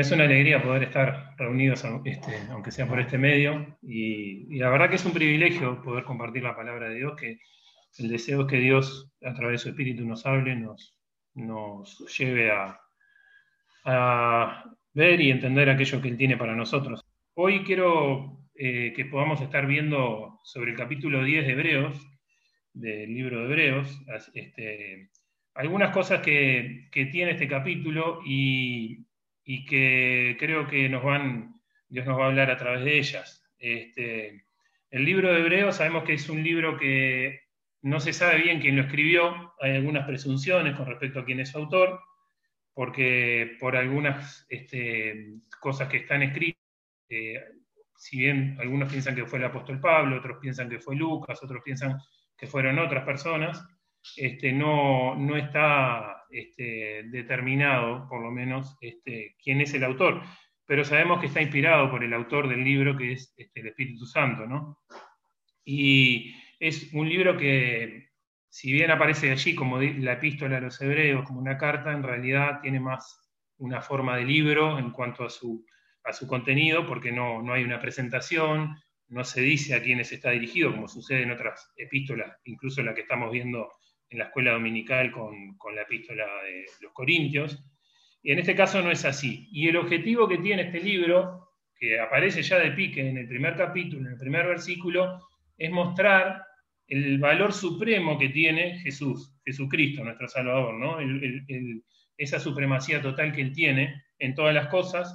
Es una alegría poder estar reunidos, este, aunque sea por este medio, y, la verdad que es un privilegio poder compartir la palabra de Dios, que el deseo es que Dios, a través de su Espíritu, nos hable, nos, nos lleve a, a ver y entender aquello que Él tiene para nosotros. Hoy quiero eh, que podamos estar viendo sobre el capítulo 10 de Hebreos, del libro de Hebreos, este, algunas cosas que, que tiene este capítulo y, y que creo que nos Dios nos va a hablar a través de ellas. Este, el libro de Hebreos sabemos que es un libro que no se sabe bien quién lo escribió, hay algunas presunciones con respecto a quién es su autor, porque por algunas este, cosas que están escritas, eh, si bien algunos piensan que fue el apóstol Pablo, otros piensan que fue Lucas, otros piensan que fueron otras personas, este, no, no está este, determinado, por lo menos, este, quién es el autor, pero sabemos que está inspirado por el autor del libro, que es este, el Espíritu Santo, ¿no? Y es un libro que, si bien aparece allí como la epístola a los hebreos, como una carta, en realidad tiene más una forma de libro en cuanto a su, a su contenido, porque no, no hay una presentación, no se dice a quiénes está dirigido, como sucede en otras epístolas, incluso la que estamos viendo en la escuela dominical con, la epístola de los Corintios. Y en este caso no es así. Y el objetivo que tiene este libro, que aparece ya de pique en el primer capítulo, en el primer versículo, es mostrar el valor supremo que tiene Jesús, Jesucristo, nuestro Salvador, ¿no? esa supremacía total que Él tiene en todas las cosas.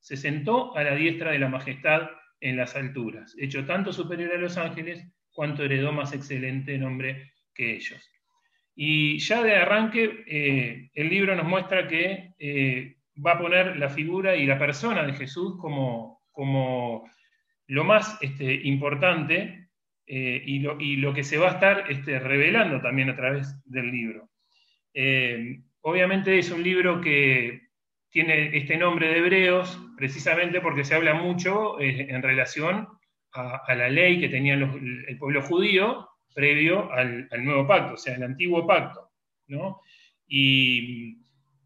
se sentó a la diestra de la majestad en las alturas, hecho tanto superior a los ángeles, cuanto heredó más excelente nombre ellos. Y ya de arranque, eh, el libro nos muestra que eh, va a poner la figura y la persona de Jesús como, como lo más este, importante eh, y, lo, que se va a estar este, revelando también a través del libro. obviamente es un libro que tiene este nombre de Hebreos precisamente porque se habla mucho en relación a, la ley que tenía el pueblo judío previo al, nuevo pacto, o sea, el antiguo pacto. ¿no? Y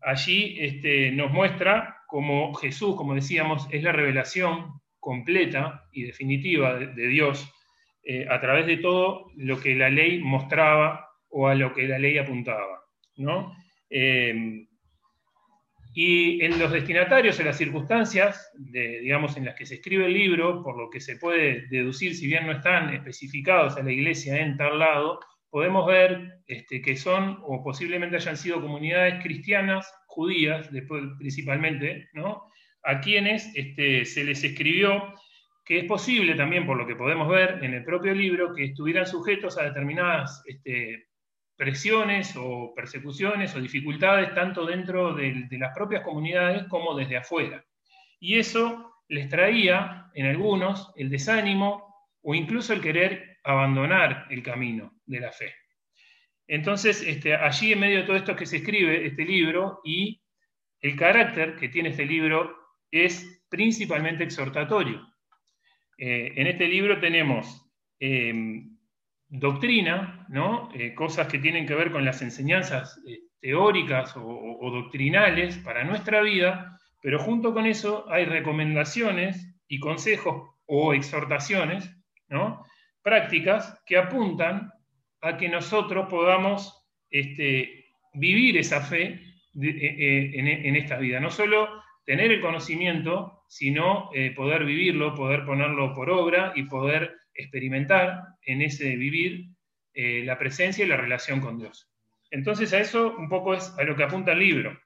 allí este, nos muestra cómo Jesús, como decíamos, es la revelación completa y definitiva de, Dios eh, a través de todo lo que la ley mostraba o a lo que la ley apuntaba. ¿no? Eh, y en los destinatarios, en las circunstancias, digamos, en las que se escribe el libro, por lo que se puede deducir, si bien no están especificados a la iglesia en tal lado, podemos ver este, que son o posiblemente hayan sido comunidades cristianas, judías, después, principalmente, ¿no? a quienes este, se les escribió que es posible también, por lo que podemos ver en el propio libro, que estuvieran sujetos a determinadas este, presiones o persecuciones o dificultades tanto dentro de, las propias comunidades como desde afuera. Y eso les traía en algunos el desánimo o incluso el querer abandonar el camino de la fe. Entonces, este, allí en medio de todo esto que se escribe este libro y el carácter que tiene este libro es principalmente exhortatorio. Eh, en este libro tenemos eh, doctrina, ¿no? Eh, cosas que tienen que ver con las enseñanzas eh, teóricas o, doctrinales para nuestra vida, pero junto con eso hay recomendaciones y consejos o exhortaciones ¿no? prácticas que apuntan a que nosotros podamos este, vivir esa fe eh, en, en, esta vida. No solo tener el conocimiento, sino poder vivirlo, poder ponerlo por obra y poder experimentar en ese vivir eh, la presencia y la relación con Dios. Entonces a eso un poco es a lo que apunta el libro.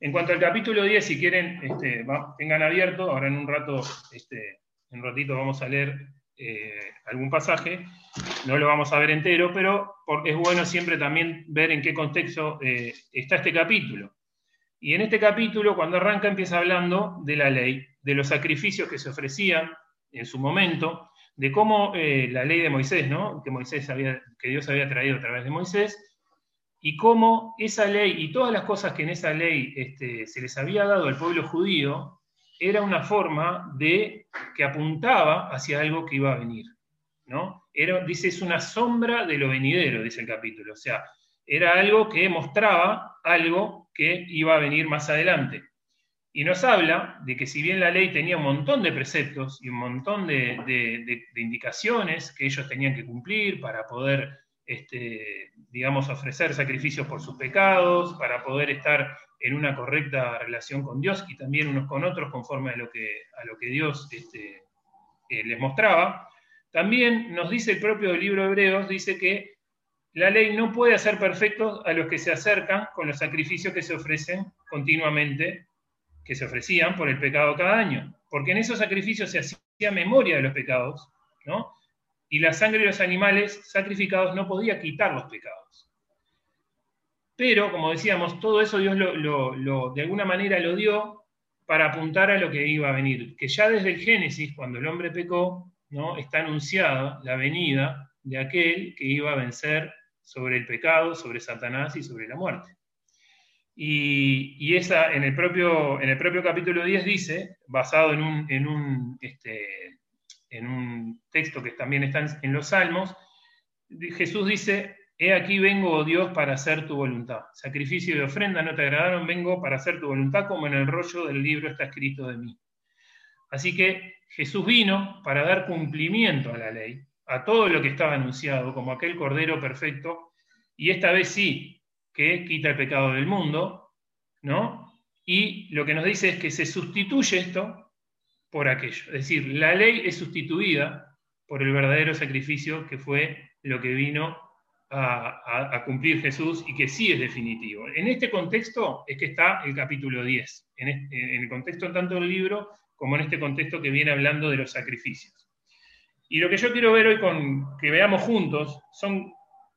En cuanto al capítulo 10, si quieren, este, tengan abierto, ahora en un rato, este, en un ratito vamos a leer eh, algún pasaje, no lo vamos a ver entero, pero es bueno siempre también ver en qué contexto eh, está este capítulo. Y en este capítulo, cuando arranca, empieza hablando de la ley, de los sacrificios que se ofrecían en su momento, de cómo eh, la ley de Moisés, ¿no? que, Moisés había, que Dios había traído a través de Moisés, y cómo esa ley y todas las cosas que en esa ley este, se les había dado al pueblo judío, era una forma de que apuntaba hacia algo que iba a venir. ¿no? Era, dice, es una sombra de lo venidero, dice el capítulo. O sea, era algo que mostraba algo que iba a venir más adelante. Y nos habla de que si bien la ley tenía un montón de preceptos y un montón de, indicaciones que ellos tenían que cumplir para poder, este, digamos, ofrecer sacrificios por sus pecados, para poder estar en una correcta relación con Dios y también unos con otros conforme a lo que, a lo que Dios este, eh, les mostraba, también nos dice el propio libro de Hebreos, dice que la ley no puede hacer perfectos a los que se acercan con los sacrificios que se ofrecen continuamente que se ofrecían por el pecado cada año, porque en esos sacrificios se hacía memoria de los pecados, ¿no? Y la sangre de los animales sacrificados no podía quitar los pecados. Pero, como decíamos, todo eso Dios lo, de alguna manera lo dio para apuntar a lo que iba a venir, que ya desde el Génesis, cuando el hombre pecó, ¿no? está anunciada la venida de aquel que iba a vencer sobre el pecado, sobre Satanás y sobre la muerte. Y, esa, en, el propio, en el propio capítulo 10 dice, basado en un, en un, este, en un texto que también está en los Salmos, Jesús dice, He aquí vengo, oh Dios, para hacer tu voluntad. Sacrificio y ofrenda no te agradaron, vengo para hacer tu voluntad, como en el rollo del libro está escrito de mí. Así que Jesús vino para dar cumplimiento a la ley, a todo lo que estaba anunciado, como aquel Cordero perfecto, y esta vez sí, que quita el pecado del mundo, ¿no? Y lo que nos dice es que se sustituye esto por aquello. Es decir, la ley es sustituida por el verdadero sacrificio que fue lo que vino a, cumplir Jesús y que sí es definitivo. En este contexto es que está el capítulo 10, en, en el contexto tanto del libro como en este contexto que viene hablando de los sacrificios. Y lo que yo quiero ver hoy con que veamos juntos son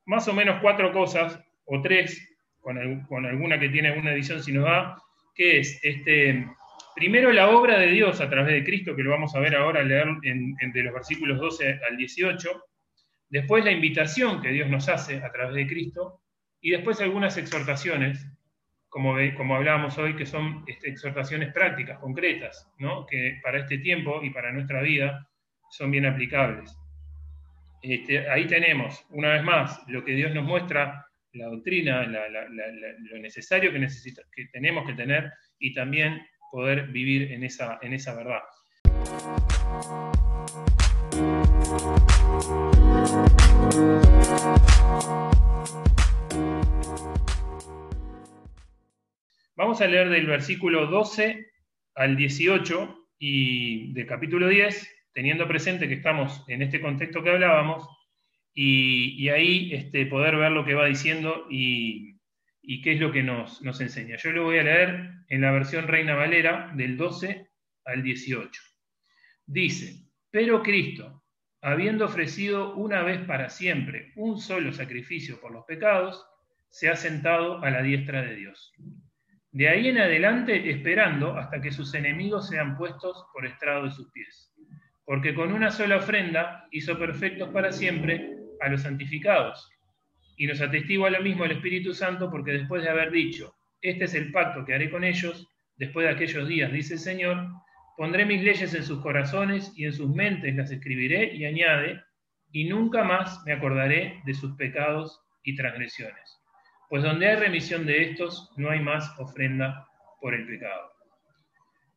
más o menos cuatro cosas o tres con, alguna que tiene alguna edición si nos da, que es este, primero la obra de Dios a través de Cristo, que lo vamos a ver ahora, leer entre los versículos 12 al 18, después la invitación que Dios nos hace a través de Cristo, y después algunas exhortaciones, como, como hablábamos hoy, que son este, exhortaciones prácticas, concretas, ¿no? que para este tiempo y para nuestra vida son bien aplicables. Este, ahí tenemos, una vez más, lo que Dios nos muestra la doctrina, lo necesario que, que tenemos que tener y también poder vivir en esa, en esa verdad. Vamos a leer del versículo 12 al 18 y del capítulo 10, teniendo presente que estamos en este contexto que hablábamos, y, ahí este, poder ver lo que va diciendo y, qué es lo que nos, nos, enseña. Yo lo voy a leer en la versión Reina Valera del 12 al 18. Dice, pero Cristo, habiendo ofrecido una vez para siempre un solo sacrificio por los pecados, se ha sentado a la diestra de Dios. De ahí en adelante esperando hasta que sus enemigos sean puestos por estrado de sus pies. Porque con una sola ofrenda hizo perfectos para siempre a los santificados. Y nos atestigua lo mismo el Espíritu Santo porque después de haber dicho, este es el pacto que haré con ellos, después de aquellos días, dice el Señor, pondré mis leyes en sus corazones y en sus mentes las escribiré y añade, y nunca más me acordaré de sus pecados y transgresiones. Pues donde hay remisión de estos, no hay más ofrenda por el pecado.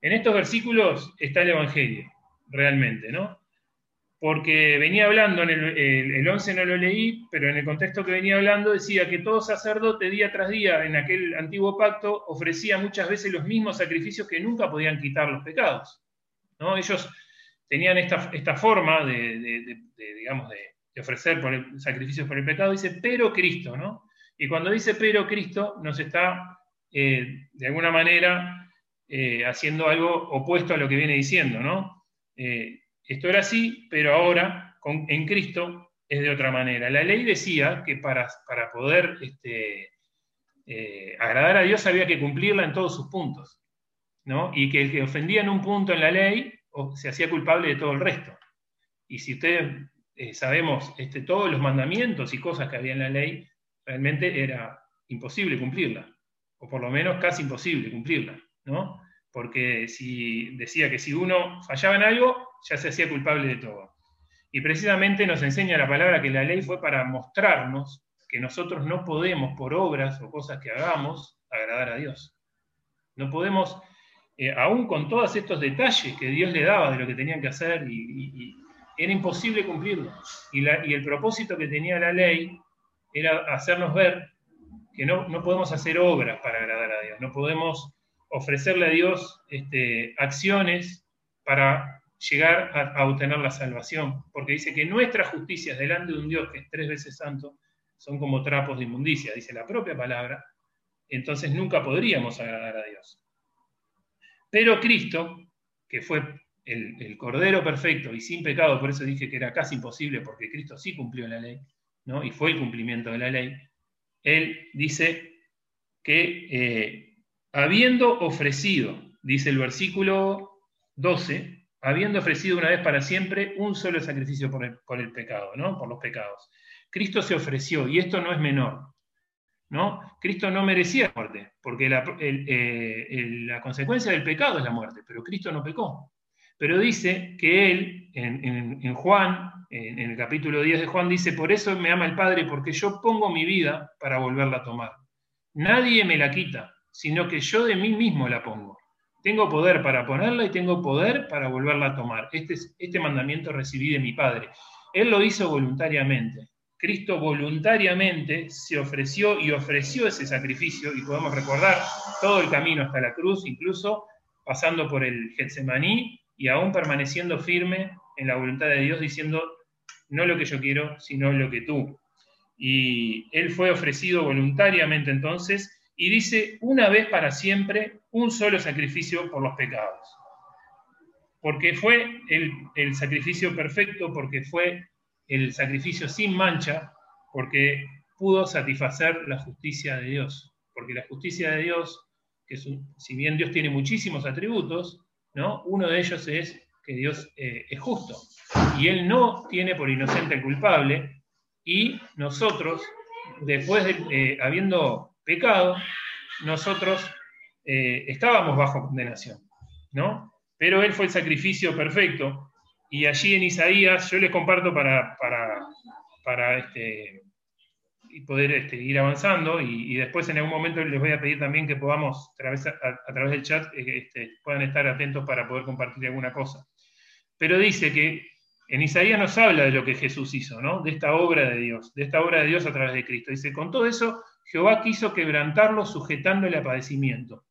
En estos versículos está el Evangelio, realmente, ¿no? Porque venía hablando, en el, 11 no lo leí, pero en el contexto que venía hablando decía que todo sacerdote día tras día en aquel antiguo pacto ofrecía muchas veces los mismos sacrificios que nunca podían quitar los pecados. ¿no? Ellos tenían esta, esta forma de, digamos, de, ofrecer sacrificios por el pecado, dice, pero Cristo, ¿no? Y cuando dice pero Cristo, nos está eh, de alguna manera eh, haciendo algo opuesto a lo que viene diciendo, ¿no? Eh, esto era así, pero ahora en Cristo es de otra manera. La ley decía que para, para poder este, eh, agradar a Dios había que cumplirla en todos sus puntos, ¿no? Y que el que ofendía en un punto en la ley se hacía culpable de todo el resto. Y si ustedes eh, sabemos este, todos los mandamientos y cosas que había en la ley, realmente era imposible cumplirla, o por lo menos casi imposible cumplirla, ¿no? Porque si decía que si uno fallaba en algo, ya se hacía culpable de todo. Y precisamente nos enseña la palabra que la ley fue para mostrarnos que nosotros no podemos, por obras o cosas que hagamos, agradar a Dios. No podemos, eh, aún con todos estos detalles que Dios le daba de lo que tenían que hacer, y, era imposible cumplirlo. Y, el propósito que tenía la ley era hacernos ver que no, no podemos hacer obras para agradar a Dios, no podemos ofrecerle a Dios este, acciones para llegar a, obtener la salvación, porque dice que nuestras justicias delante de un Dios que es tres veces santo son como trapos de inmundicia, dice la propia palabra, entonces nunca podríamos agradar a Dios. Pero Cristo, que fue el, Cordero perfecto y sin pecado, por eso dije que era casi imposible, porque Cristo sí cumplió la ley, ¿no? y fue el cumplimiento de la ley, Él dice que eh, habiendo ofrecido, dice el versículo 12, habiendo ofrecido una vez para siempre un solo sacrificio por el, pecado, ¿no? Por los pecados. Cristo se ofreció, y esto no es menor, ¿no? Cristo no merecía muerte, porque la, eh, la, consecuencia del pecado es la muerte, pero Cristo no pecó. Pero dice que él, en, Juan, en, en, el capítulo 10 de Juan, dice, por eso me ama el Padre, porque yo pongo mi vida para volverla a tomar. Nadie me la quita, sino que yo de mí mismo la pongo. Tengo poder para ponerla y tengo poder para volverla a tomar. Este, este mandamiento recibí de mi Padre. Él lo hizo voluntariamente. Cristo voluntariamente se ofreció y ofreció ese sacrificio, y podemos recordar todo el camino hasta la cruz, incluso pasando por el Getsemaní y aún permaneciendo firme en la voluntad de Dios, diciendo, no lo que yo quiero, sino lo que tú. Y Él fue ofrecido voluntariamente entonces, y dice, una vez para siempre, un solo sacrificio por los pecados. Porque fue el, sacrificio perfecto, porque fue el sacrificio sin mancha, porque pudo satisfacer la justicia de Dios. Porque la justicia de Dios, que si bien Dios tiene muchísimos atributos, ¿no? uno de ellos es que Dios eh, es justo. Y Él no tiene por inocente al culpable, y nosotros, después de eh, habiendo pecado, nosotros eh, estábamos bajo condenación, ¿no? Pero Él fue el sacrificio perfecto. Y allí en Isaías, yo les comparto para, para, este, poder este, ir avanzando y, después en algún momento les voy a pedir también que podamos a través, a, través del chat eh, este, puedan estar atentos para poder compartir alguna cosa. Pero dice que en Isaías nos habla de lo que Jesús hizo, ¿no? De esta obra de Dios, de esta obra de Dios a través de Cristo. Dice, con todo eso, Jehová quiso quebrantarlo sujetándole a padecimiento.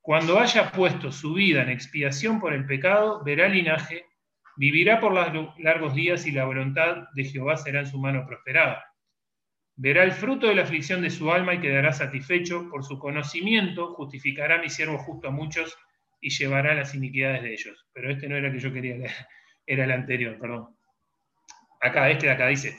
Cuando haya puesto su vida en expiación por el pecado, verá linaje, vivirá por largos días y la voluntad de Jehová será en su mano prosperada. Verá el fruto de la aflicción de su alma y quedará satisfecho. Por su conocimiento justificará mi siervo justo a muchos y llevará las iniquidades de ellos. Pero este no era el que yo quería leer, era el anterior, perdón. Acá, este de acá dice,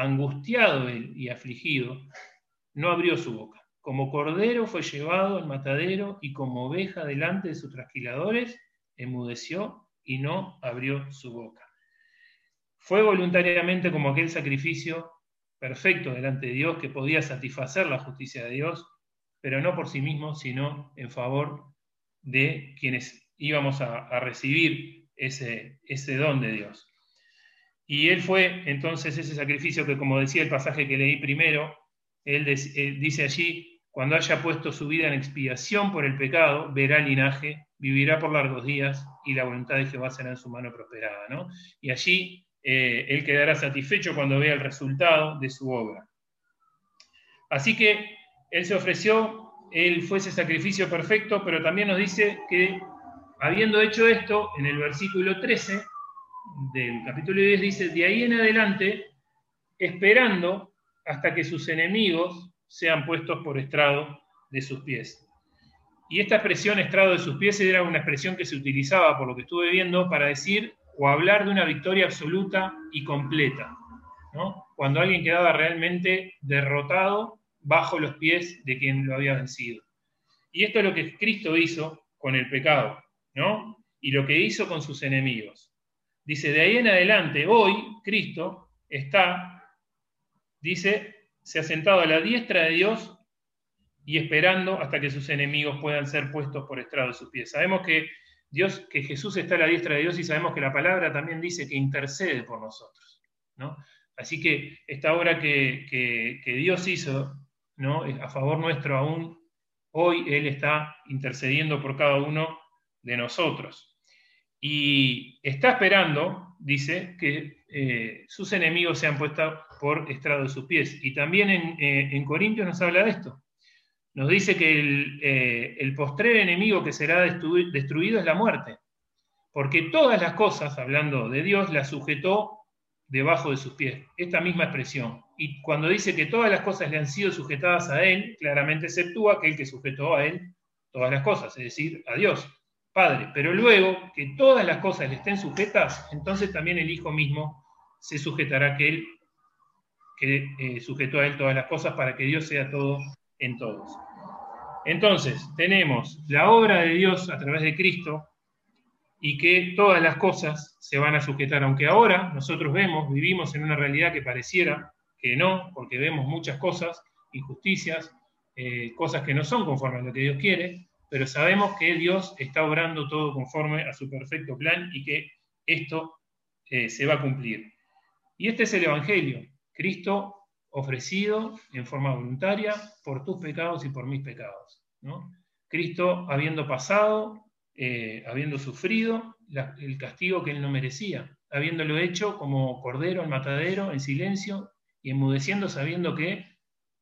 Angustiado él y afligido, no abrió su boca. Como cordero fue llevado al matadero y como oveja delante de sus trasquiladores, enmudeció y no abrió su boca. Fue voluntariamente como aquel sacrificio perfecto delante de Dios que podía satisfacer la justicia de Dios, pero no por sí mismo, sino en favor de quienes íbamos a, recibir ese, ese don de Dios. Y él fue entonces ese sacrificio que, como decía el pasaje que leí primero, él dice allí, cuando haya puesto su vida en expiación por el pecado, verá linaje, vivirá por largos días y la voluntad de Jehová será en su mano prosperada. ¿no? Y allí eh, él quedará satisfecho cuando vea el resultado de su obra. Así que él se ofreció Él fue ese sacrificio perfecto, pero también nos dice que habiendo hecho esto, en el versículo 13 del capítulo 10 dice, de ahí en adelante, esperando hasta que sus enemigos sean puestos por estrado de sus pies. Y esta expresión estrado de sus pies era una expresión que se utilizaba, por lo que estuve viendo, para decir o hablar de una victoria absoluta y completa. Cuando alguien quedaba realmente derrotado bajo los pies de quien lo había vencido. Y esto es lo que Cristo hizo con el pecado, ¿no? Y lo que hizo con sus enemigos. Dice, de ahí en adelante, hoy Cristo está, dice, se ha sentado a la diestra de Dios y esperando hasta que sus enemigos puedan ser puestos por estrado de sus pies. Sabemos que Dios, que Jesús está a la diestra de Dios y sabemos que la palabra también dice que intercede por nosotros, ¿no? Así que esta obra que, Dios hizo ¿no? a favor nuestro aún, hoy Él está intercediendo por cada uno de nosotros. Y está esperando, dice, que eh, sus enemigos sean puestos por estrado de sus pies. Y también en, eh, Corintios nos habla de esto. Nos dice que el, eh, postrer enemigo que será destruido es la muerte. Porque todas las cosas, hablando de Dios, las sujetó debajo de sus pies. Esta misma expresión. Y cuando dice que todas las cosas le han sido sujetadas a Él, claramente exceptúa aquel que sujetó a Él todas las cosas, es decir, a Dios, Padre. Pero luego que todas las cosas le estén sujetas, entonces también el Hijo mismo se sujetará que eh, sujetó a Él todas las cosas para que Dios sea todo en todos. Entonces, tenemos la obra de Dios a través de Cristo, y que todas las cosas se van a sujetar, aunque ahora nosotros vemos, vivimos en una realidad que pareciera que no, porque vemos muchas cosas, injusticias, eh, cosas que no son conforme a lo que Dios quiere, pero sabemos que Dios está obrando todo conforme a su perfecto plan y que esto eh, se va a cumplir. Y este es el Evangelio, Cristo ofrecido en forma voluntaria por tus pecados y por mis pecados. Cristo habiendo pasado eh, habiendo sufrido el castigo que él no merecía, habiéndolo hecho como cordero en matadero, en silencio y enmudeciendo sabiendo que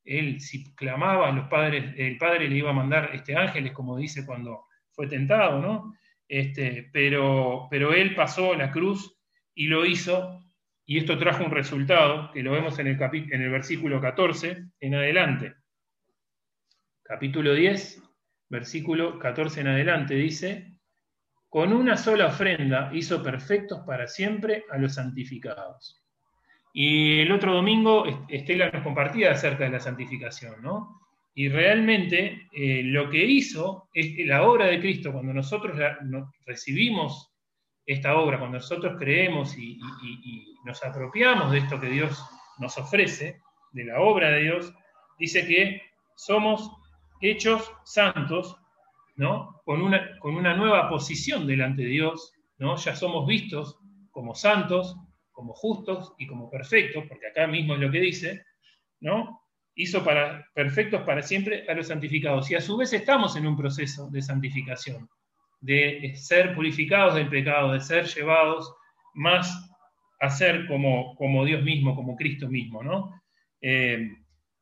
él si clamaba los padres, el padre le iba a mandar este, ángeles, como dice cuando fue tentado, ¿no? Este, pero, pero él pasó la cruz y lo hizo, y esto trajo un resultado, que lo vemos en el, en el versículo 14 en adelante. Capítulo 10, versículo 14 en adelante, dice, con una sola ofrenda hizo perfectos para siempre a los santificados. Y el otro domingo Estela nos compartía acerca de la santificación, ¿no? Y realmente eh, lo que hizo es la obra de Cristo, cuando nosotros recibimos esta obra, cuando nosotros creemos y nos apropiamos de esto que Dios nos ofrece, de la obra de Dios, dice que somos hechos santos, ¿no? Con una, con una nueva posición delante de Dios, ¿no? Ya somos vistos como santos, como justos y como perfectos, porque acá mismo es lo que dice, ¿no? Hizo para perfectos para siempre a los santificados. Y a su vez estamos en un proceso de santificación, de ser purificados del pecado, de ser llevados más a ser como, como Dios mismo, como Cristo mismo, ¿no? Eh,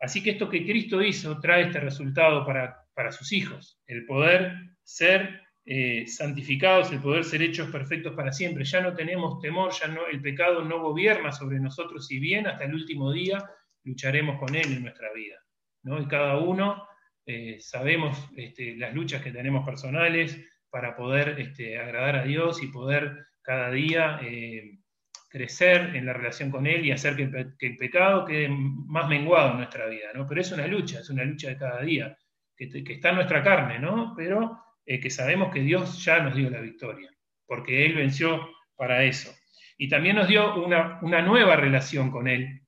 Así que esto que Cristo hizo trae este resultado para, sus hijos, el poder ser eh, santificados, el poder ser hechos perfectos para siempre. Ya no tenemos temor, ya no, el pecado no gobierna sobre nosotros, y bien hasta el último día lucharemos con él en nuestra vida. ¿no? Y cada uno eh, sabemos este, las luchas que tenemos personales para poder este, agradar a Dios y poder cada día eh, crecer en la relación con Él y hacer que el, pecado quede más menguado en nuestra vida, ¿no? Pero es una lucha, es una lucha de cada día, que, está en nuestra carne, ¿no? Pero eh, que sabemos que Dios ya nos dio la victoria, porque Él venció para eso. Y también nos dio una, una nueva relación con Él,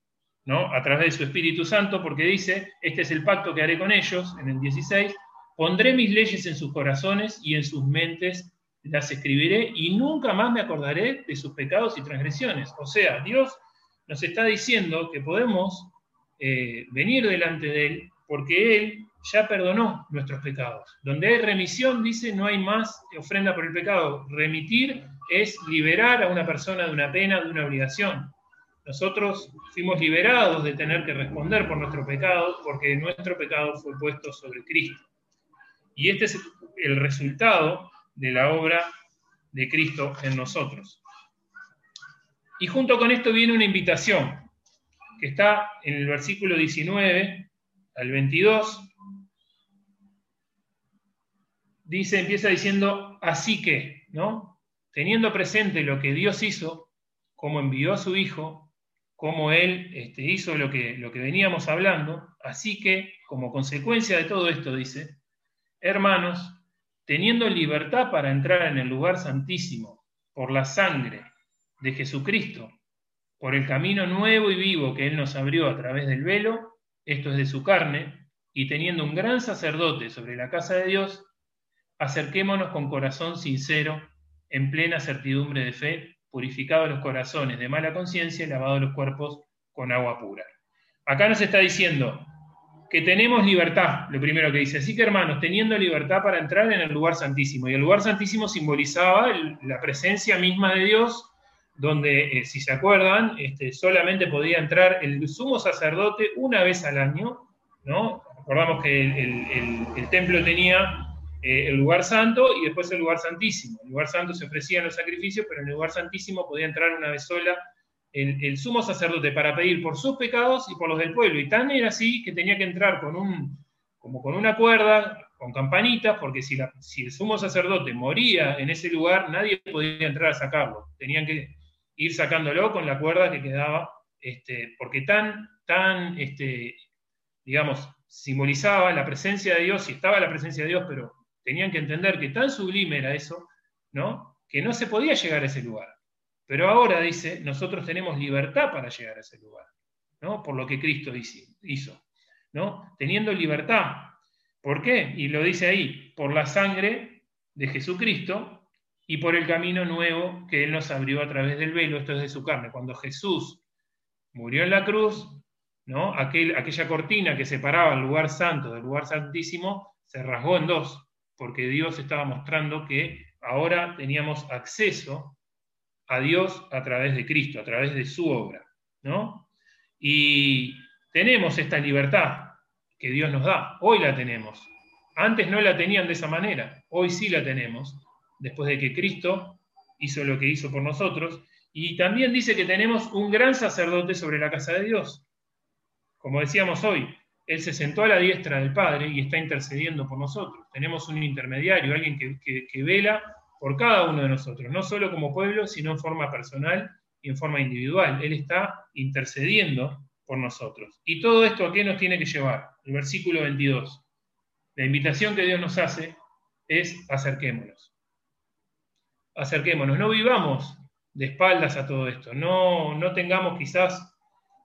¿no? A través de su Espíritu Santo, porque dice, este es el pacto que haré con ellos, en el 16, pondré mis leyes en sus corazones y en sus mentes las escribiré y nunca más me acordaré de sus pecados y transgresiones. O sea, Dios nos está diciendo que podemos eh, venir delante de Él porque Él ya perdonó nuestros pecados. Donde hay remisión, dice, no hay más ofrenda por el pecado. Remitir es liberar a una persona de una pena, de una obligación. Nosotros fuimos liberados de tener que responder por nuestro pecado porque nuestro pecado fue puesto sobre Cristo. Y este es el resultado de la obra de Cristo en nosotros. Y junto con esto viene una invitación que está en el versículo 19 al 22. Dice, empieza diciendo, así que, ¿no? Teniendo presente lo que Dios hizo, cómo envió a su Hijo, cómo Él este, hizo lo que, lo que veníamos hablando, así que, como consecuencia de todo esto, dice, hermanos, teniendo libertad para entrar en el lugar santísimo por la sangre de Jesucristo, por el camino nuevo y vivo que Él nos abrió a través del velo, esto es de su carne, y teniendo un gran sacerdote sobre la casa de Dios, acerquémonos con corazón sincero, en plena certidumbre de fe, purificados los corazones de mala conciencia y lavados los cuerpos con agua pura. Acá nos está diciendo, que tenemos libertad, lo primero que dice. Así que hermanos, teniendo libertad para entrar en el lugar santísimo. Y el lugar santísimo simbolizaba la presencia misma de Dios, donde, eh, si se acuerdan, este, solamente podía entrar el sumo sacerdote una vez al año, ¿no? Recordamos que el, templo tenía eh, el lugar santo y después el lugar santísimo. El lugar santo se ofrecían los sacrificios, pero en el lugar santísimo podía entrar una vez sola el, sumo sacerdote para pedir por sus pecados y por los del pueblo. Y tan era así que tenía que entrar con un, como con una cuerda, con campanitas, porque si, si el sumo sacerdote moría en ese lugar, nadie podía entrar a sacarlo. Tenían que ir sacándolo con la cuerda que quedaba, este, porque tan, tan, este, digamos, simbolizaba la presencia de Dios, y estaba la presencia de Dios, pero tenían que entender que tan sublime era eso, ¿no? Que no se podía llegar a ese lugar. Pero ahora dice, nosotros tenemos libertad para llegar a ese lugar, ¿no? Por lo que Cristo hizo, ¿no? Teniendo libertad. ¿Por qué? Y lo dice ahí, por la sangre de Jesucristo y por el camino nuevo que Él nos abrió a través del velo, esto es de su carne. Cuando Jesús murió en la cruz, ¿no? aquella cortina que separaba el lugar santo del lugar santísimo se rasgó en dos, porque Dios estaba mostrando que ahora teníamos acceso a Dios a través de Cristo, a través de su obra, ¿no? Y tenemos esta libertad que Dios nos da, hoy la tenemos. Antes no la tenían de esa manera, hoy sí la tenemos, después de que Cristo hizo lo que hizo por nosotros, y también dice que tenemos un gran sacerdote sobre la casa de Dios. Como decíamos hoy, Él se sentó a la diestra del Padre y está intercediendo por nosotros. Tenemos un intermediario, alguien que, vela por cada uno de nosotros, no solo como pueblo, sino en forma personal y en forma individual. Él está intercediendo por nosotros. ¿Y todo esto a qué nos tiene que llevar? El versículo 22. La invitación que Dios nos hace es acerquémonos. Acerquémonos, no vivamos de espaldas a todo esto, no, no tengamos quizás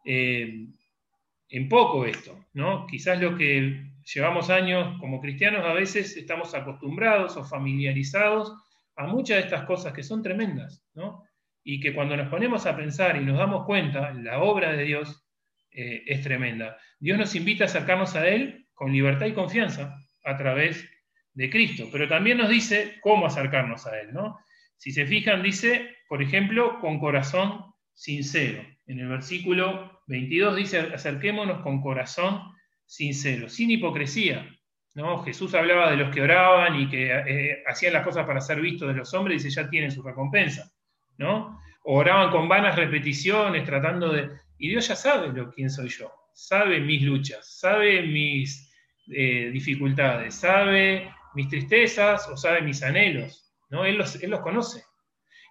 eh, en poco esto, ¿no? Quizás lo que llevamos años como cristianos a veces estamos acostumbrados o familiarizados a muchas de estas cosas que son tremendas, ¿no? Y que cuando nos ponemos a pensar y nos damos cuenta, la obra de Dios eh, es tremenda. Dios nos invita a acercarnos a Él con libertad y confianza a través de Cristo, pero también nos dice cómo acercarnos a Él, ¿no? Si se fijan, dice, por ejemplo, con corazón sincero. En el versículo 22 dice, acerquémonos con corazón sincero, sin hipocresía, ¿no? Jesús hablaba de los que oraban y que eh, hacían las cosas para ser vistos de los hombres y dice, ya tienen su recompensa. ¿no? oraban con vanas repeticiones, tratando de... Y Dios ya sabe lo, quién soy yo, sabe mis luchas, sabe mis eh, dificultades, sabe mis tristezas o sabe mis anhelos. ¿no? Él, los, él los conoce.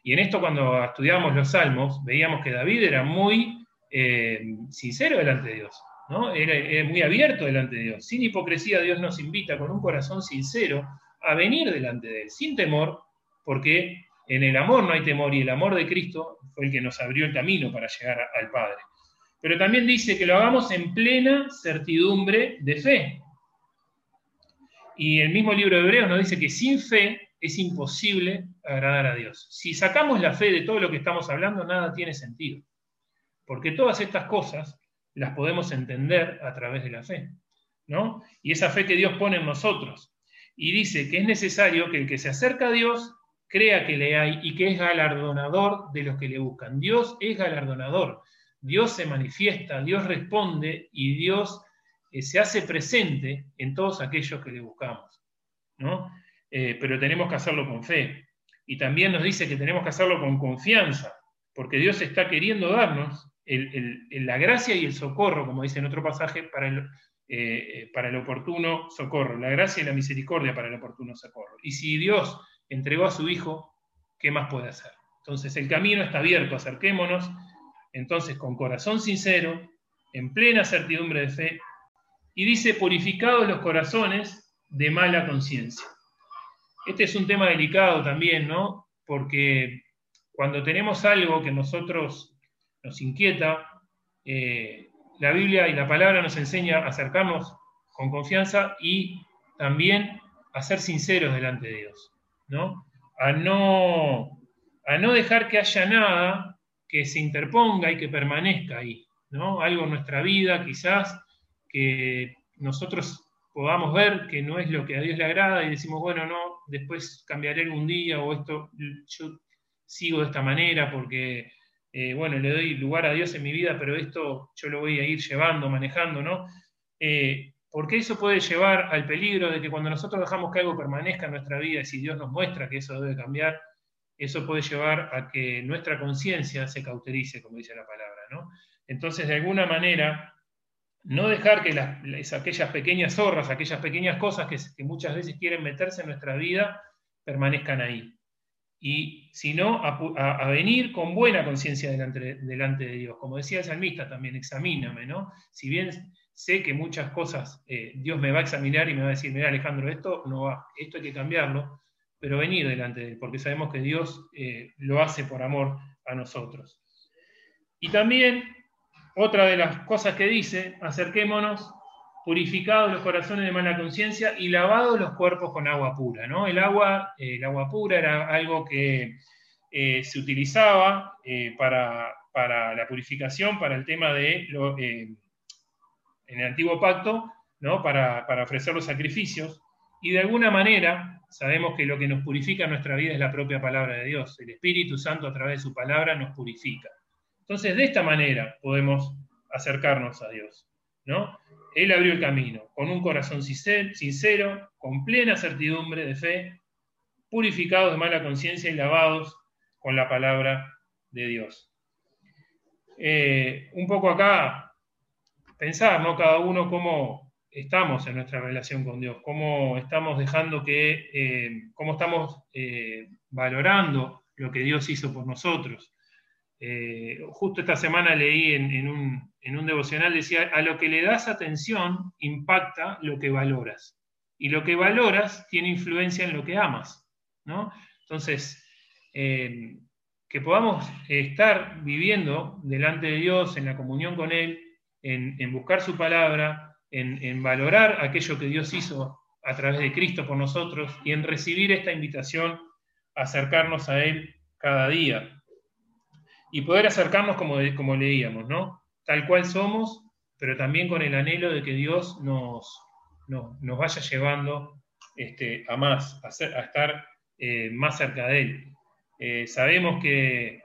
Y en esto cuando estudiábamos los salmos, veíamos que David era muy eh, sincero delante de Dios. ¿no? Era, muy abierto delante de Dios. Sin hipocresía, Dios nos invita con un corazón sincero a venir delante de Él, sin temor, porque en el amor no hay temor y el amor de Cristo fue el que nos abrió el camino para llegar al Padre. Pero también dice que lo hagamos en plena certidumbre de fe. Y el mismo libro de Hebreos nos dice que sin fe es imposible agradar a Dios. Si sacamos la fe de todo lo que estamos hablando, nada tiene sentido. Porque todas estas cosas las podemos entender a través de la fe, ¿no? Y esa fe que Dios pone en nosotros. Y dice que es necesario que el que se acerca a Dios crea que le hay y que es galardonador de los que le buscan. Dios es galardonador. Dios se manifiesta, Dios responde y Dios eh, se hace presente en todos aquellos que le buscamos. ¿no? Eh, pero tenemos que hacerlo con fe. Y también nos dice que tenemos que hacerlo con confianza, porque Dios está queriendo darnos la gracia y el socorro, como dice en otro pasaje, para el, eh, para el oportuno socorro, la gracia y la misericordia para el oportuno socorro. Y si Dios entregó a su Hijo, ¿qué más puede hacer? Entonces el camino está abierto, acerquémonos, entonces con corazón sincero, en plena certidumbre de fe, y dice, purificados los corazones de mala conciencia. Este es un tema delicado también, ¿no? Porque cuando tenemos algo que nosotros nos inquieta, eh, la Biblia y la palabra nos enseña a acercarnos con confianza y también a ser sinceros delante de Dios, ¿no? A no, a no dejar que haya nada que se interponga y que permanezca ahí, ¿no? Algo en nuestra vida quizás que nosotros podamos ver que no es lo que a Dios le agrada y decimos, bueno, no, después cambiaré algún día o esto, yo sigo de esta manera porque, eh, bueno, le doy lugar a Dios en mi vida, pero esto yo lo voy a ir llevando, manejando, ¿no? Eh, porque eso puede llevar al peligro de que cuando nosotros dejamos que algo permanezca en nuestra vida y si Dios nos muestra que eso debe cambiar, eso puede llevar a que nuestra conciencia se cauterice, como dice la palabra, ¿no? Entonces, de alguna manera, no dejar que las, aquellas pequeñas zorras, aquellas pequeñas cosas que, muchas veces quieren meterse en nuestra vida, permanezcan ahí. Y sino a, a, venir con buena conciencia delante, delante, de Dios. Como decía el salmista también, examíname, ¿no? Si bien sé que muchas cosas eh, Dios me va a examinar y me va a decir, mira Alejandro, esto no va, esto hay que cambiarlo, pero venir delante de Él, porque sabemos que Dios eh, lo hace por amor a nosotros. Y también otra de las cosas que dice, acerquémonos, purificados los corazones de mala conciencia y lavados los cuerpos con agua pura. ¿no? El, agua, eh, el agua pura era algo que eh, se utilizaba eh, para, la purificación, para el tema de, lo, en el antiguo pacto, ¿no? para, para ofrecer los sacrificios. Y de alguna manera sabemos que lo que nos purifica en nuestra vida es la propia palabra de Dios. El Espíritu Santo a través de su palabra nos purifica. Entonces, de esta manera podemos acercarnos a Dios. ¿no? Él abrió el camino con un corazón sincero, con plena certidumbre de fe, purificados de mala conciencia y lavados con la palabra de Dios. Eh, un poco acá, pensar, ¿no? Cada uno cómo estamos en nuestra relación con Dios, cómo estamos dejando que, eh, cómo estamos eh, valorando lo que Dios hizo por nosotros. Justo esta semana leí en, un, devocional, decía, a lo que le das atención impacta lo que valoras. Y lo que valoras tiene influencia en lo que amas. ¿no? Entonces, eh, que podamos estar viviendo delante de Dios, en la comunión con Él, en, buscar su palabra, en, en, valorar aquello que Dios hizo a través de Cristo por nosotros y en recibir esta invitación a acercarnos a Él cada día y poder acercarnos como, como leíamos, ¿no? Tal cual somos, pero también con el anhelo de que Dios nos, nos, vaya llevando este, a más, a, estar eh, más cerca de Él. Eh, sabemos que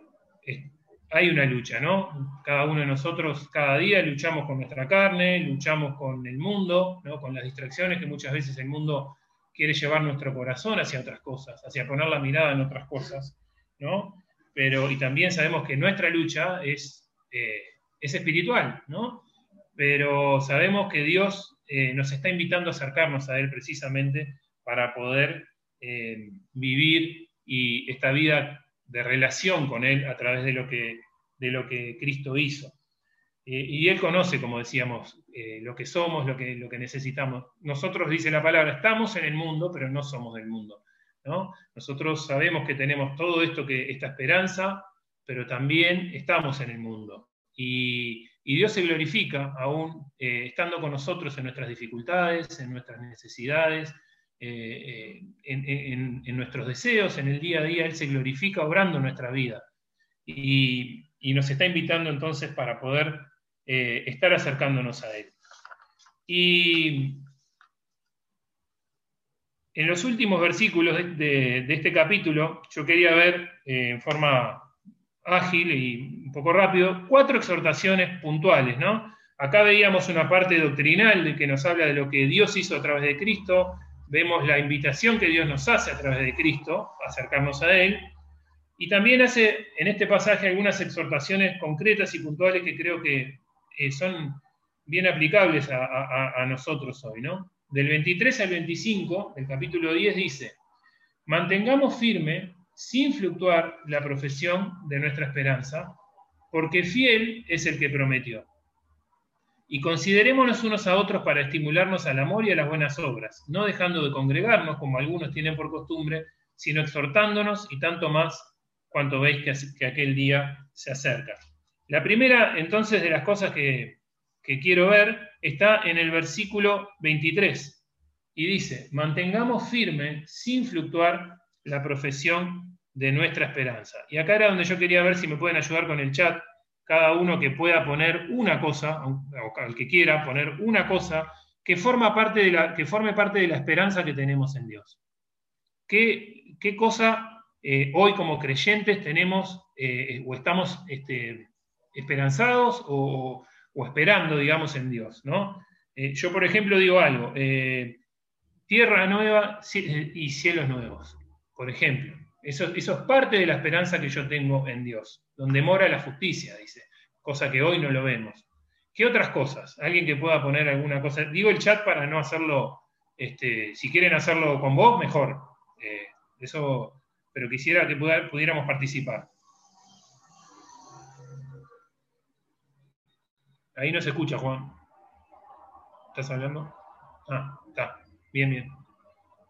hay una lucha, ¿no? Cada uno de nosotros, cada día luchamos con nuestra carne, luchamos con el mundo, ¿no? con las distracciones que muchas veces el mundo quiere llevar nuestro corazón hacia otras cosas, hacia poner la mirada en otras cosas, ¿no? pero y también sabemos que nuestra lucha es, eh, es espiritual, ¿no? Pero sabemos que Dios eh, nos está invitando a acercarnos a Él precisamente para poder eh, vivir y esta vida de relación con Él a través de lo que, de lo que Cristo hizo. y Él conoce, como decíamos, lo que somos, lo que, lo que necesitamos. Nosotros, dice la palabra, estamos en el mundo, pero no somos del mundo. Nosotros sabemos que tenemos todo esto, que, esta esperanza, pero también estamos en el mundo. Y, Dios se glorifica aún eh, estando con nosotros en nuestras dificultades, en nuestras necesidades, eh, eh, en, nuestros deseos, en el día a día. Él se glorifica obrando nuestra vida. Y, nos está invitando entonces para poder estar acercándonos a Él. Y en los últimos versículos de, este capítulo, yo quería ver en forma ágil y poco rápido cuatro exhortaciones puntuales, ¿no? Acá veíamos una parte doctrinal que nos habla de lo que Dios hizo a través de Cristo, vemos la invitación que Dios nos hace a través de Cristo, acercarnos a Él, y también hace en este pasaje algunas exhortaciones concretas y puntuales que creo que eh, son bien aplicables a, nosotros hoy, ¿no? Del 23 al 25, el capítulo 10 dice, mantengamos firme, sin fluctuar, la profesión de nuestra esperanza, porque fiel es el que prometió. Y considerémonos unos a otros para estimularnos al amor y a las buenas obras, no dejando de congregarnos como algunos tienen por costumbre, sino exhortándonos y tanto más cuanto veis que, aquel día se acerca. La primera, entonces, de las cosas que, que quiero ver está en el versículo 23 y dice, mantengamos firme, sin fluctuar, la profesión de nuestra esperanza. Y acá era donde yo quería ver si me pueden ayudar con el chat, cada uno que pueda poner una cosa, o al que quiera poner una cosa que, forma parte de la, que forme parte de la esperanza que tenemos en Dios. ¿Qué, qué cosa eh, hoy como creyentes tenemos eh, o estamos este, esperanzados o, esperando, digamos, en Dios? ¿no? Eh, yo, por ejemplo, digo algo, tierra nueva y cielos nuevos, por ejemplo. Eso, es parte de la esperanza que yo tengo en Dios, donde mora la justicia, dice, cosa que hoy no lo vemos. ¿Qué otras cosas? ¿Alguien que pueda poner alguna cosa? Digo el chat para no hacerlo, este, si quieren hacerlo con vos, mejor. Eh, eso, pero quisiera que pudiéramos participar. Ahí no se escucha, Juan. ¿Estás hablando? Ah, está. Bien, bien.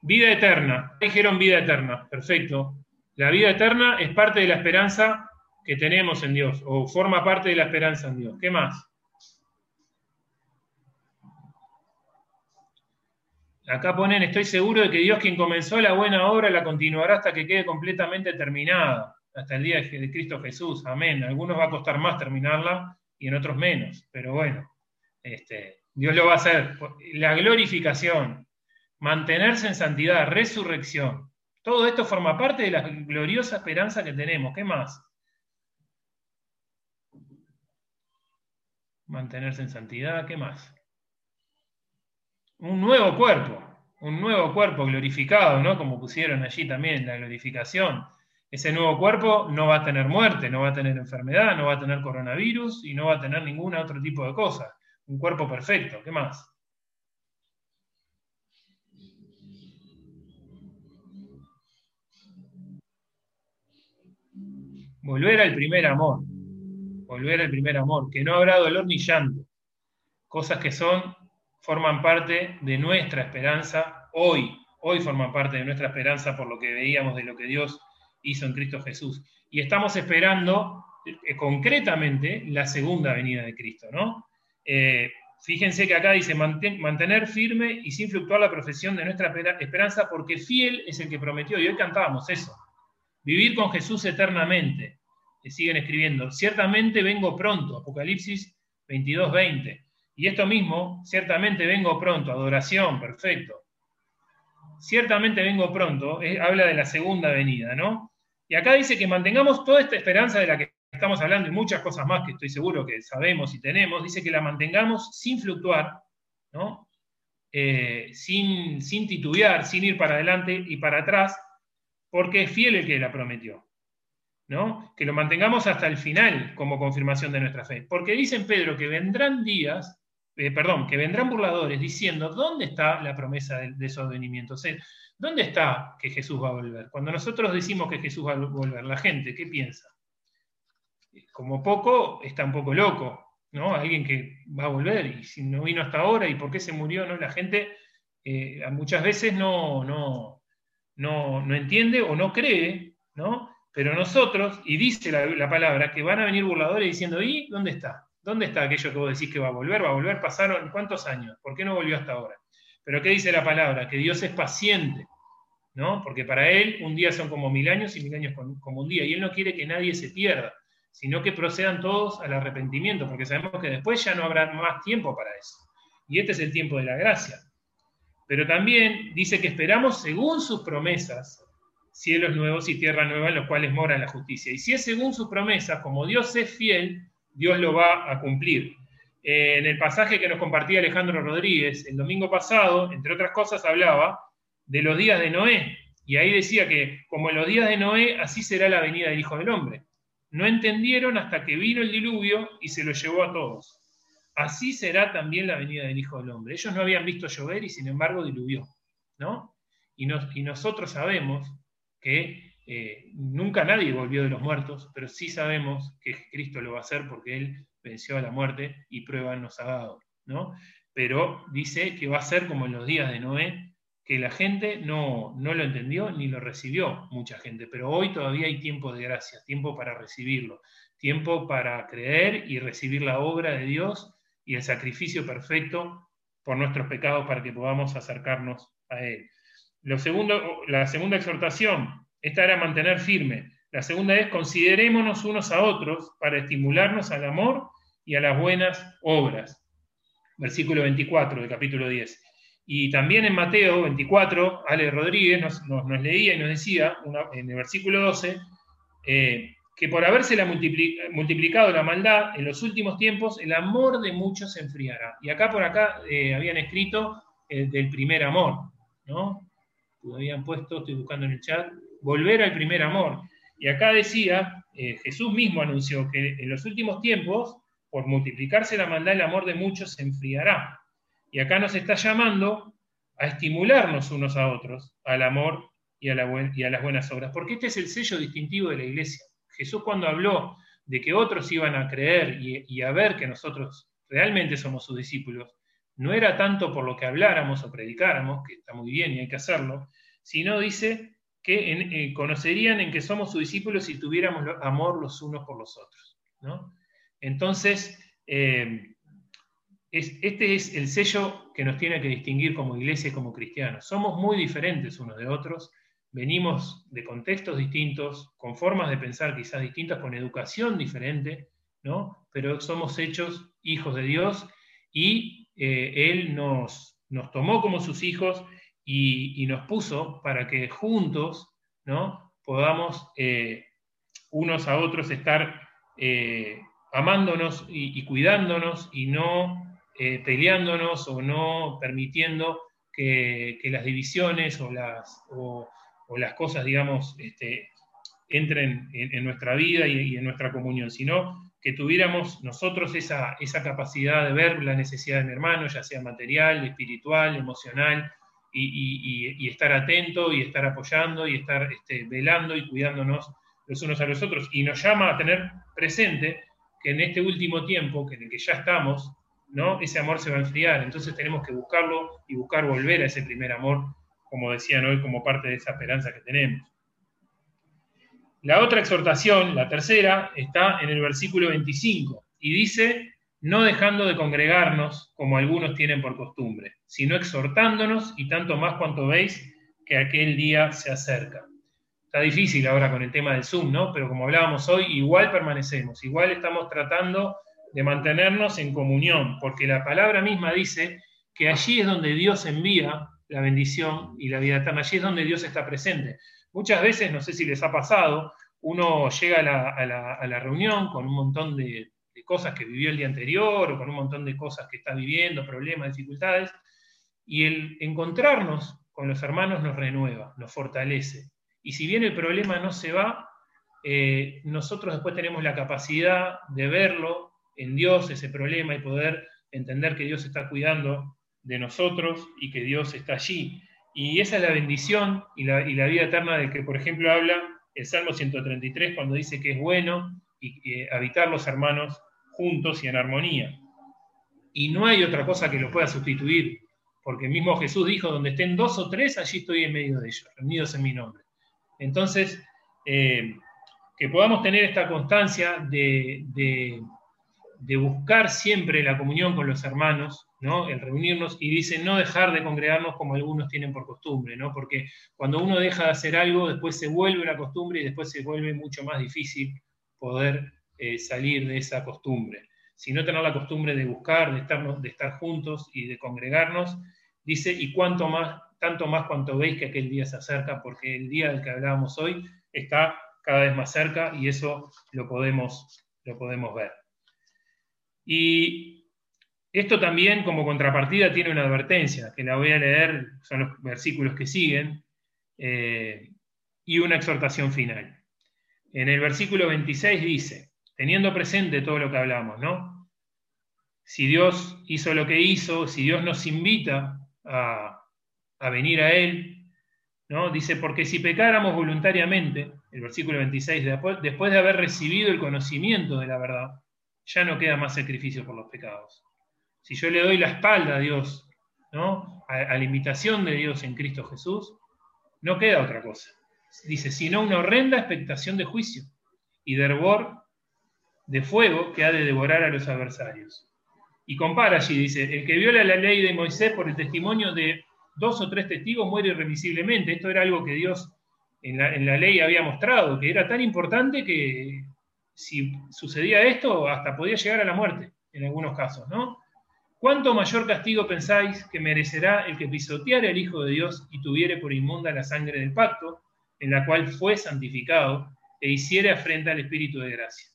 Vida eterna. Dijeron vida eterna. Perfecto. La vida eterna es parte de la esperanza que tenemos en Dios, o forma parte de la esperanza en Dios. ¿Qué más? Acá ponen, estoy seguro de que Dios quien comenzó la buena obra la continuará hasta que quede completamente terminada, hasta el día de Cristo Jesús. Amén. A algunos va a costar más terminarla y en otros menos, pero bueno, este, Dios lo va a hacer. La glorificación, mantenerse en santidad, resurrección, todo esto forma parte de la gloriosa esperanza que tenemos. ¿Qué más? Mantenerse en santidad, ¿qué más? Un nuevo cuerpo, un nuevo cuerpo glorificado, ¿no? Como pusieron allí también, la glorificación. Ese nuevo cuerpo no va a tener muerte, no va a tener enfermedad, no va a tener coronavirus y no va a tener ningún otro tipo de cosa. Un cuerpo perfecto, ¿qué más? Volver al primer amor. Volver al primer amor. Que no habrá dolor ni llanto. Cosas que son, forman parte de nuestra esperanza hoy. Hoy forman parte de nuestra esperanza por lo que veíamos de lo que Dios hizo en Cristo Jesús. Y estamos esperando eh, concretamente la segunda venida de Cristo, ¿no? Eh, fíjense que acá dice mantener firme y sin fluctuar la profesión de nuestra esperanza, porque fiel es el que prometió. Y hoy cantábamos eso. Vivir con Jesús eternamente. Siguen escribiendo. Ciertamente vengo pronto. Apocalipsis 22, 20. Y esto mismo, ciertamente vengo pronto. Adoración, perfecto. Ciertamente vengo pronto. habla de la segunda venida, ¿no? Y acá dice que mantengamos toda esta esperanza de la que estamos hablando y muchas cosas más que estoy seguro que sabemos y tenemos. Dice que la mantengamos sin fluctuar, ¿no? Eh, sin, sin titubear, sin ir para adelante y para atrás, porque es fiel el que la prometió. ¿No? Que lo mantengamos hasta el final como confirmación de nuestra fe. Porque dice en Pedro que vendrán días, eh, perdón, que vendrán burladores diciendo, ¿dónde está la promesa de, advenimiento? O sea, ¿dónde está que Jesús va a volver? Cuando nosotros decimos que Jesús va a volver, la gente, ¿qué piensa? Como poco, está un poco loco, ¿no? Alguien que va a volver y si no vino hasta ahora y por qué se murió, ¿no? La gente eh, muchas veces no, no, no, entiende o no cree, ¿no? Pero nosotros, y dice la, palabra, que van a venir burladores diciendo, ¿y dónde está? ¿Dónde está aquello que vos decís que va a volver? ¿Va a volver? ¿Pasaron cuántos años? ¿Por qué no volvió hasta ahora? Pero ¿qué dice la palabra? Que Dios es paciente, ¿no? Porque para Él un día son como mil años y mil años como un día. Y Él no quiere que nadie se pierda, sino que procedan todos al arrepentimiento, porque sabemos que después ya no habrá más tiempo para eso. Y este es el tiempo de la gracia. Pero también dice que esperamos según sus promesas, cielos nuevos y tierra nueva en los cuales mora la justicia. Y si es según sus promesas, como Dios es fiel, Dios lo va a cumplir. Eh, en el pasaje que nos compartía Alejandro Rodríguez el domingo pasado, entre otras cosas, hablaba de los días de Noé. Y ahí decía que como en los días de Noé, así será la venida del Hijo del Hombre. No entendieron hasta que vino el diluvio y se lo llevó a todos. Así será también la venida del Hijo del Hombre. Ellos no habían visto llover y sin embargo diluvió, ¿no? Y nosotros sabemos que eh, nunca nadie volvió de los muertos, pero sí sabemos que Cristo lo va a hacer porque Él venció a la muerte y prueba nos ha dado, ¿no? Pero dice que va a ser como en los días de Noé, que la gente no, no lo entendió ni lo recibió, mucha gente, pero hoy todavía hay tiempo de gracia, tiempo para recibirlo, tiempo para creer y recibir la obra de Dios y el sacrificio perfecto por nuestros pecados para que podamos acercarnos a Él. Lo segundo, la segunda exhortación, esta era mantener firme. La segunda es considerémonos unos a otros para estimularnos al amor y a las buenas obras. Versículo 24 del capítulo 10. Y también en Mateo 24, Ale Rodríguez nos, leía y nos decía, en el versículo 12, eh, que por haberse multiplicado la maldad en los últimos tiempos, el amor de muchos se enfriará. Y acá por acá eh, habían escrito eh, del primer amor, ¿no? Habían puesto, estoy buscando en el chat, volver al primer amor. Y acá decía, Jesús mismo anunció que en los últimos tiempos por multiplicarse la maldad, el amor de muchos se enfriará. Y acá nos está llamando a estimularnos unos a otros, al amor y a, las buenas obras, porque este es el sello distintivo de la iglesia. Jesús cuando habló de que otros iban a creer y, a ver que nosotros realmente somos sus discípulos, no era tanto por lo que habláramos o predicáramos, que está muy bien y hay que hacerlo, sino dice que eh, conocerían en que somos sus discípulos si tuviéramos amor los unos por los otros. ¿no? Entonces, eh, este es el sello que nos tiene que distinguir como iglesia y como cristianos. Somos muy diferentes unos de otros, venimos de contextos distintos, con formas de pensar quizás distintas, con educación diferente, ¿no? pero somos hechos hijos de Dios y eh, Él nos, nos, tomó como sus hijos y, nos puso para que juntos ¿no? podamos eh, unos a otros estar amándonos y, cuidándonos y no eh, peleándonos o no permitiendo que, las divisiones o las, o, las cosas, digamos, este, entren en, nuestra vida y, en nuestra comunión, sino que tuviéramos nosotros esa, esa capacidad de ver la necesidad de mi hermano, ya sea material, espiritual, emocional, y, estar atento y estar apoyando y estar este, velando y cuidándonos los unos a los otros. Y nos llama a tener presente que en este último tiempo, que en el que ya estamos, ¿no? ese amor se va a enfriar. Entonces tenemos que buscarlo y buscar volver a ese primer amor, como decían hoy, como parte de esa esperanza que tenemos. La otra exhortación, la tercera, está en el versículo 25 y dice, no dejando de congregarnos como algunos tienen por costumbre, sino exhortándonos y tanto más cuanto veis que aquel día se acerca difícil ahora con el tema del Zoom, ¿no? Pero como hablábamos hoy, igual permanecemos, igual estamos tratando de mantenernos en comunión, porque la palabra misma dice que allí es donde Dios envía la bendición y la vida eterna, allí es donde Dios está presente. Muchas veces, no sé si les ha pasado, uno llega a la, reunión con un montón de, cosas que vivió el día anterior o con un montón de cosas que está viviendo, problemas, dificultades, y el encontrarnos con los hermanos nos renueva, nos fortalece. Y si bien el problema no se va, eh, nosotros después tenemos la capacidad de verlo en Dios, ese problema, y poder entender que Dios está cuidando de nosotros y que Dios está allí. Y esa es la bendición y la, vida eterna de que, por ejemplo, habla el Salmo 133 cuando dice que es bueno y, habitar los hermanos juntos y en armonía. Y no hay otra cosa que lo pueda sustituir, porque mismo Jesús dijo, donde estén dos o tres, allí estoy en medio de ellos, reunidos en mi nombre. Entonces, eh, que podamos tener esta constancia de, buscar siempre la comunión con los hermanos, ¿no? el reunirnos, y dice no dejar de congregarnos como algunos tienen por costumbre, ¿no? porque cuando uno deja de hacer algo, después se vuelve la costumbre y después se vuelve mucho más difícil poder eh, salir de esa costumbre. Si no tener la costumbre de buscar, de estar, de estar juntos y de congregarnos, dice, y cuanto más tanto más cuanto veis que aquel día se acerca, porque el día del que hablábamos hoy está cada vez más cerca y eso lo podemos, lo podemos ver. Y Esto también como contrapartida tiene una advertencia, que la voy a leer, son los versículos que siguen, eh, y una exhortación final. En el versículo 26 dice, teniendo presente todo lo que hablamos, ¿no? Si Dios hizo lo que hizo, si Dios nos invita a, a venir a Él, ¿no? Dice, porque si pecáramos voluntariamente, el versículo 26, después, después de haber recibido el conocimiento de la verdad, ya no queda más sacrificio por los pecados. Si yo le doy la espalda a Dios, ¿no? a, la invitación de Dios en Cristo Jesús, no queda otra cosa. Dice, sino una horrenda expectación de juicio y de hervor de fuego que ha de devorar a los adversarios. Y compara allí, dice, el que viola la ley de Moisés por el testimonio de dos o tres testigos muere irremisiblemente. Esto era algo que Dios en la, ley había mostrado, que era tan importante que si sucedía esto, hasta podía llegar a la muerte, en algunos casos, ¿no? ¿Cuánto mayor castigo pensáis que merecerá el que pisoteare al Hijo de Dios y tuviere por inmunda la sangre del pacto, en la cual fue santificado, e hiciere afrenta al Espíritu de gracia?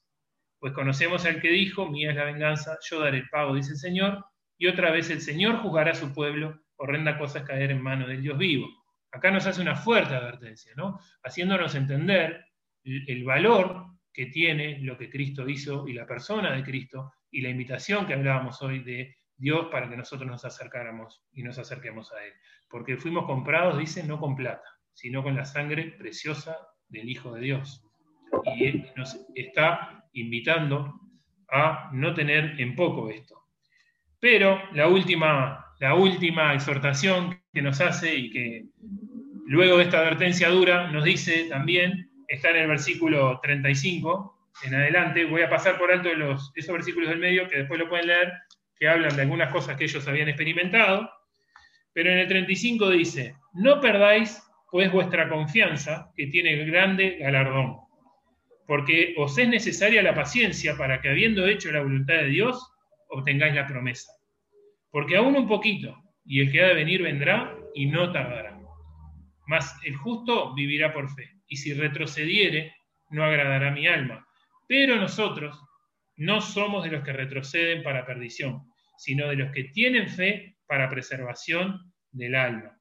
Pues conocemos al que dijo, mía es la venganza, yo daré el pago, dice el Señor, y otra vez el Señor juzgará a su pueblo horrenda cosa es caer en manos del Dios vivo. Acá nos hace una fuerte advertencia, ¿no? Haciéndonos entender el valor que tiene lo que Cristo hizo y la persona de Cristo y la invitación que hablábamos hoy de Dios para que nosotros nos acercáramos y nos acerquemos a Él. Porque fuimos comprados, dice, no con plata, sino con la sangre preciosa del Hijo de Dios. Y Él nos está invitando a no tener en poco esto. Pero la última la última exhortación que nos hace y que luego de esta advertencia dura nos dice también, está en el versículo 35 en adelante, voy a pasar por alto los, esos versículos del medio que después lo pueden leer, que hablan de algunas cosas que ellos habían experimentado, pero en el 35 dice, no perdáis pues vuestra confianza, que tiene grande galardón, porque os es necesaria la paciencia para que habiendo hecho la voluntad de Dios, obtengáis la promesa. Porque aún un poquito, y el que ha de venir vendrá y no tardará. Mas el justo vivirá por fe, y si retrocediere, no agradará mi alma. Pero nosotros no somos de los que retroceden para perdición, sino de los que tienen fe para preservación del alma.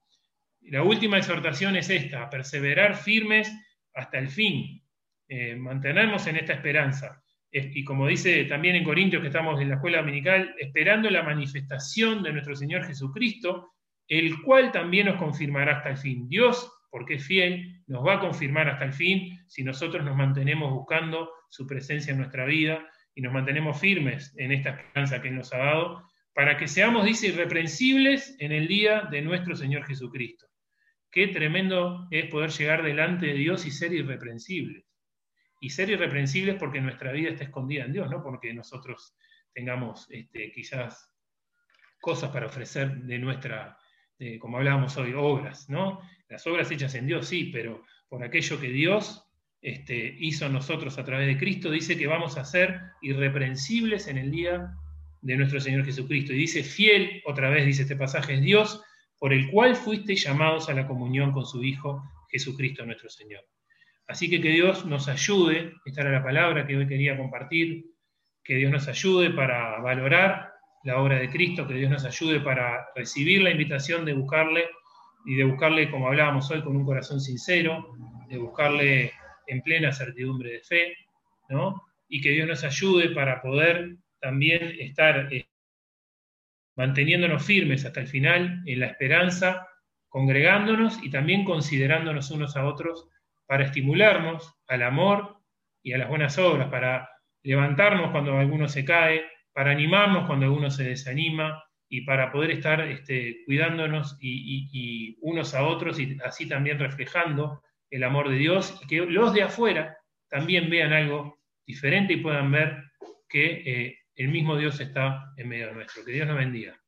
La última exhortación es esta, perseverar firmes hasta el fin, eh, mantenernos en esta esperanza, y como dice también en Corintios que estamos en la escuela dominical, esperando la manifestación de nuestro Señor Jesucristo, el cual también nos confirmará hasta el fin. Dios, porque es fiel, nos va a confirmar hasta el fin si nosotros nos mantenemos buscando su presencia en nuestra vida y nos mantenemos firmes en esta esperanza que Él nos ha dado, para que seamos, dice, irreprensibles en el día de nuestro Señor Jesucristo. Qué tremendo es poder llegar delante de Dios y ser irreprensibles y ser irreprensibles porque nuestra vida está escondida en Dios, no porque nosotros tengamos este, quizás cosas para ofrecer de nuestra, como hablábamos hoy, obras, ¿no? Las obras hechas en Dios, sí, pero por aquello que Dios este, hizo nosotros a través de Cristo, dice que vamos a ser irreprensibles en el día de nuestro Señor Jesucristo. Y dice, fiel, otra vez dice este pasaje, es Dios por el cual fuiste llamados a la comunión con su Hijo Jesucristo nuestro Señor. Así que que Dios nos ayude, esta era la palabra que hoy quería compartir, que Dios nos ayude para valorar la obra de Cristo, que Dios nos ayude para recibir la invitación de buscarle y de buscarle, como hablábamos hoy, con un corazón sincero, de buscarle en plena certidumbre de fe, ¿no? Y que Dios nos ayude para poder también estar eh, manteniéndonos firmes hasta el final en la esperanza, congregándonos y también considerándonos unos a otros para estimularnos al amor y a las buenas obras, para levantarnos cuando alguno se cae, para animarnos cuando alguno se desanima y para poder estar este, cuidándonos y, unos a otros y así también reflejando el amor de Dios y que los de afuera también vean algo diferente y puedan ver que eh, el mismo Dios está en medio nuestro. Que Dios nos bendiga.